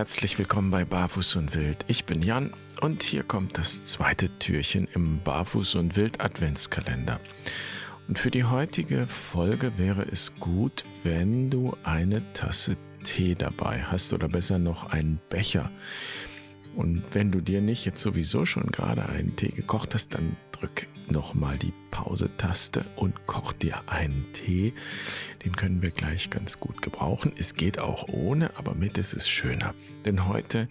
herzlich willkommen bei Barfuß und Wild. Ich bin Jan und hier kommt das zweite Türchen im Barfuß und Wild Adventskalender. Und für die heutige Folge wäre es gut, wenn du eine Tasse Tee dabei hast oder besser noch einen Becher. Und wenn du dir nicht jetzt sowieso schon gerade einen Tee gekocht hast, dann drück nochmal die Pause-Taste und koch dir einen Tee. Den können wir gleich ganz gut gebrauchen. Es geht auch ohne, aber mit ist es schöner. Denn heute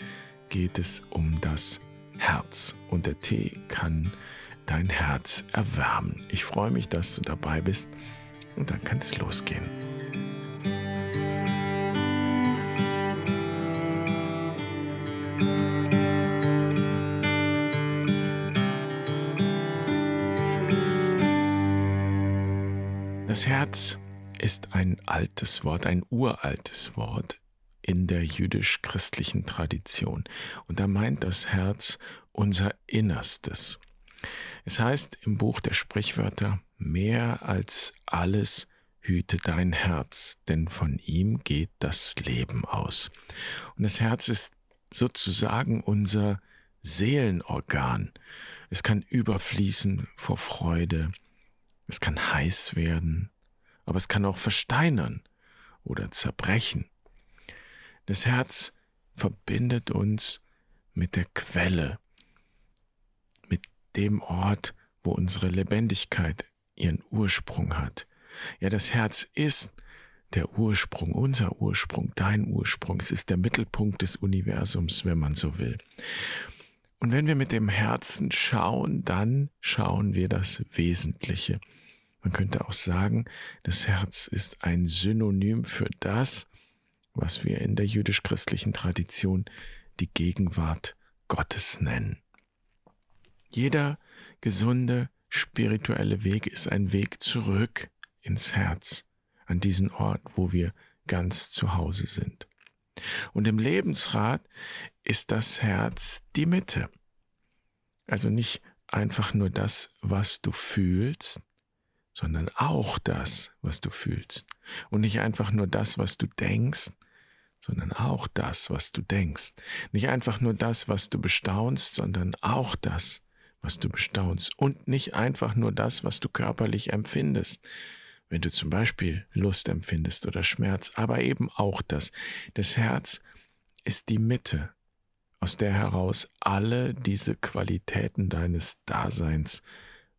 geht es um das Herz und der Tee kann dein Herz erwärmen. Ich freue mich, dass du dabei bist und dann kann es losgehen. Das Herz ist ein altes Wort, ein uraltes Wort in der jüdisch-christlichen Tradition. Und da meint das Herz unser Innerstes. Es heißt im Buch der Sprichwörter, mehr als alles hüte dein Herz, denn von ihm geht das Leben aus. Und das Herz ist sozusagen unser Seelenorgan. Es kann überfließen vor Freude, es kann heiß werden, aber es kann auch versteinern oder zerbrechen. Das Herz verbindet uns mit der Quelle, mit dem Ort, wo unsere Lebendigkeit ihren Ursprung hat. Ja, das Herz ist der Ursprung, unser Ursprung, dein Ursprung. Es ist der Mittelpunkt des Universums, wenn man so will. Und wenn wir mit dem Herzen schauen, dann schauen wir das Wesentliche. Man könnte auch sagen, das Herz ist ein Synonym für das, was wir in der jüdisch-christlichen Tradition die Gegenwart Gottes nennen. Jeder gesunde spirituelle Weg ist ein Weg zurück ins Herz, an diesen Ort, wo wir ganz zu Hause sind. Und im Lebensrat ist das Herz die Mitte. Also nicht einfach nur das, was du fühlst, sondern auch das, was du fühlst. Und nicht einfach nur das, was du denkst, sondern auch das, was du denkst. Nicht einfach nur das, was du bestaunst, sondern auch das, was du bestaunst. Und nicht einfach nur das, was du körperlich empfindest, wenn du zum Beispiel Lust empfindest oder Schmerz, aber eben auch das. Das Herz ist die Mitte, aus der heraus alle diese Qualitäten deines Daseins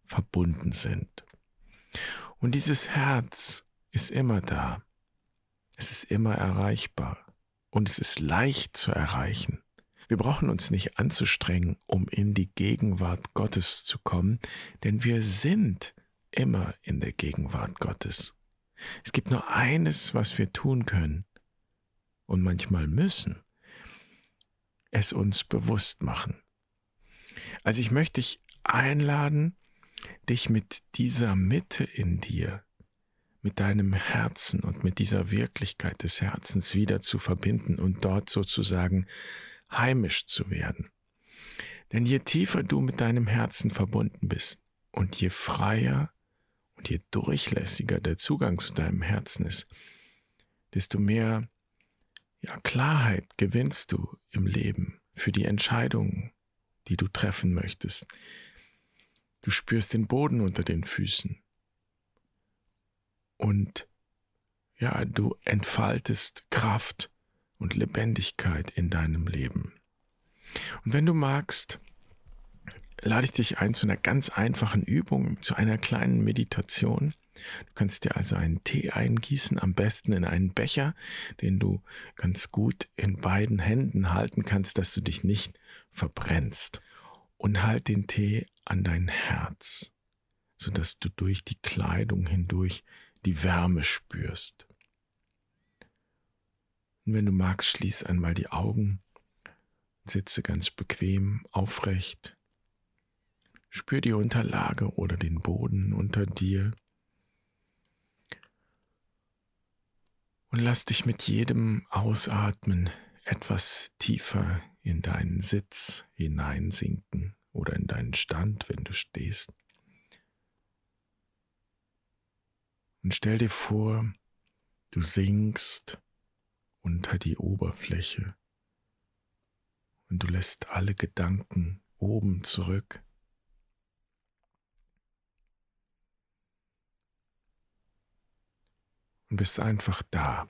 verbunden sind. Und dieses Herz ist immer da. Es ist immer erreichbar und es ist leicht zu erreichen. Wir brauchen uns nicht anzustrengen, um in die Gegenwart Gottes zu kommen, denn wir sind immer in der Gegenwart Gottes. Es gibt nur eines, was wir tun können und manchmal müssen, es uns bewusst machen. Also ich möchte dich einladen, dich mit dieser Mitte in dir, mit deinem Herzen und mit dieser Wirklichkeit des Herzens wieder zu verbinden und dort sozusagen heimisch zu werden. Denn je tiefer du mit deinem Herzen verbunden bist und je freier und je durchlässiger der Zugang zu deinem Herzen ist, desto mehr ja, Klarheit gewinnst du im Leben für die Entscheidungen, die du treffen möchtest, Du spürst den Boden unter den Füßen. Und ja, du entfaltest Kraft und Lebendigkeit in deinem Leben. Und wenn du magst, lade ich dich ein zu einer ganz einfachen Übung, zu einer kleinen Meditation. Du kannst dir also einen Tee eingießen, am besten in einen Becher, den du ganz gut in beiden Händen halten kannst, dass du dich nicht verbrennst. Und halt den Tee an dein Herz, so dass du durch die Kleidung hindurch die Wärme spürst. Und wenn du magst, schließ einmal die Augen, sitze ganz bequem aufrecht, spür die Unterlage oder den Boden unter dir und lass dich mit jedem Ausatmen etwas tiefer in deinen Sitz hineinsinken oder in deinen Stand, wenn du stehst. Und stell dir vor, du sinkst unter die Oberfläche und du lässt alle Gedanken oben zurück. Und bist einfach da.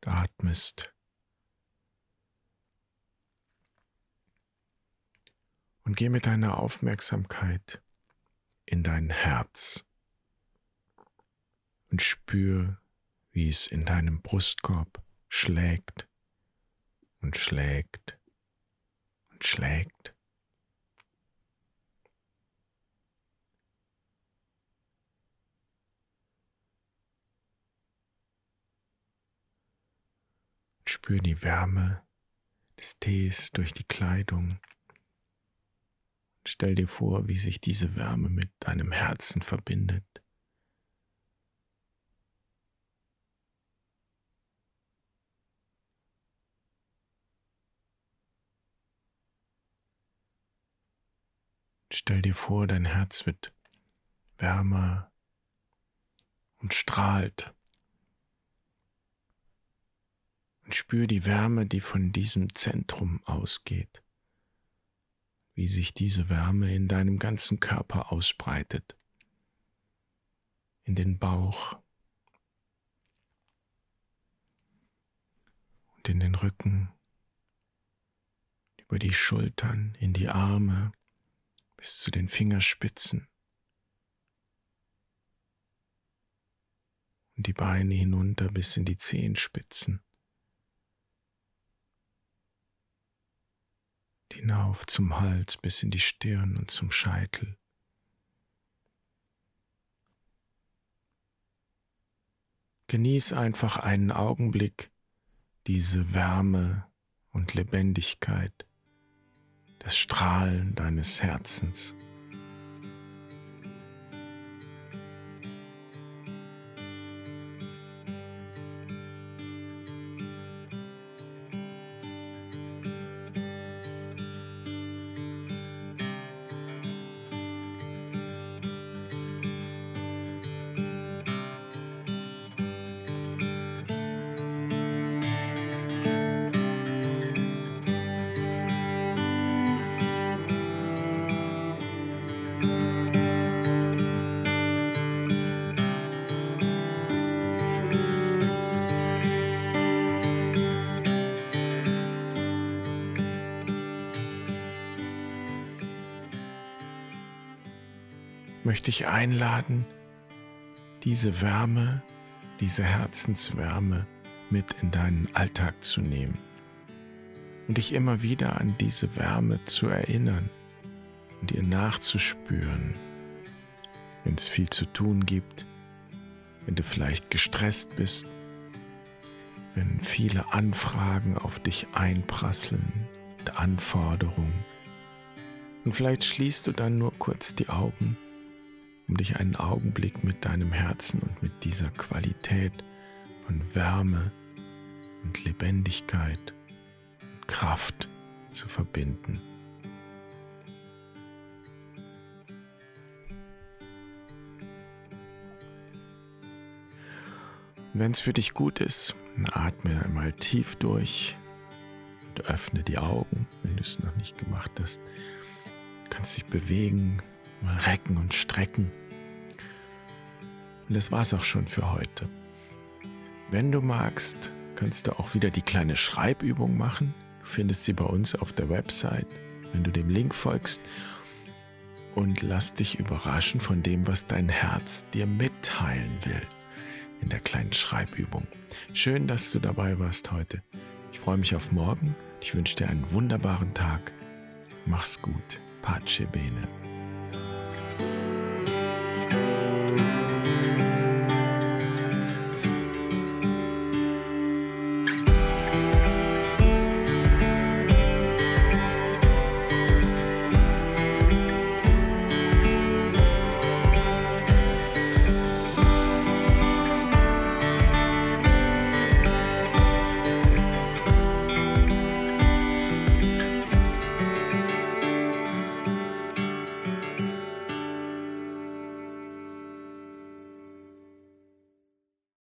Du atmest. Und geh mit deiner Aufmerksamkeit in dein Herz und spür, wie es in deinem Brustkorb schlägt und schlägt und schlägt. Spür die Wärme des Tees durch die Kleidung. Stell dir vor, wie sich diese Wärme mit deinem Herzen verbindet. Stell dir vor, dein Herz wird wärmer und strahlt. Und spür die Wärme, die von diesem Zentrum ausgeht, wie sich diese Wärme in deinem ganzen Körper ausbreitet, in den Bauch. Und in den Rücken, über die Schultern, in die Arme, bis zu den Fingerspitzen. Und die Beine hinunter bis in die Zehenspitzen, hinauf zum Hals bis in die Stirn und zum Scheitel. Genieß einfach einen Augenblick diese Wärme und Lebendigkeit das Strahlen deines Herzens. Möchte ich einladen, diese Wärme, diese Herzenswärme mit in deinen Alltag zu nehmen und dich immer wieder an diese Wärme zu erinnern und ihr nachzuspüren, wenn es viel zu tun gibt, wenn du vielleicht gestresst bist, wenn viele Anfragen auf dich einprasseln und Anforderungen. Und vielleicht schließt du dann nur kurz die Augen um dich einen Augenblick mit deinem Herzen und mit dieser Qualität von Wärme und Lebendigkeit und Kraft zu verbinden. Wenn es für dich gut ist, atme einmal tief durch und öffne die Augen, wenn du es noch nicht gemacht hast. Du kannst dich bewegen, recken und strecken. Und das war's auch schon für heute. Wenn du magst, kannst du auch wieder die kleine Schreibübung machen. Du findest sie bei uns auf der Website, wenn du dem Link folgst. Und lass dich überraschen von dem, was dein Herz dir mitteilen will in der kleinen Schreibübung. Schön, dass du dabei warst heute. Ich freue mich auf morgen. Ich wünsche dir einen wunderbaren Tag. Mach's gut. Pace bene.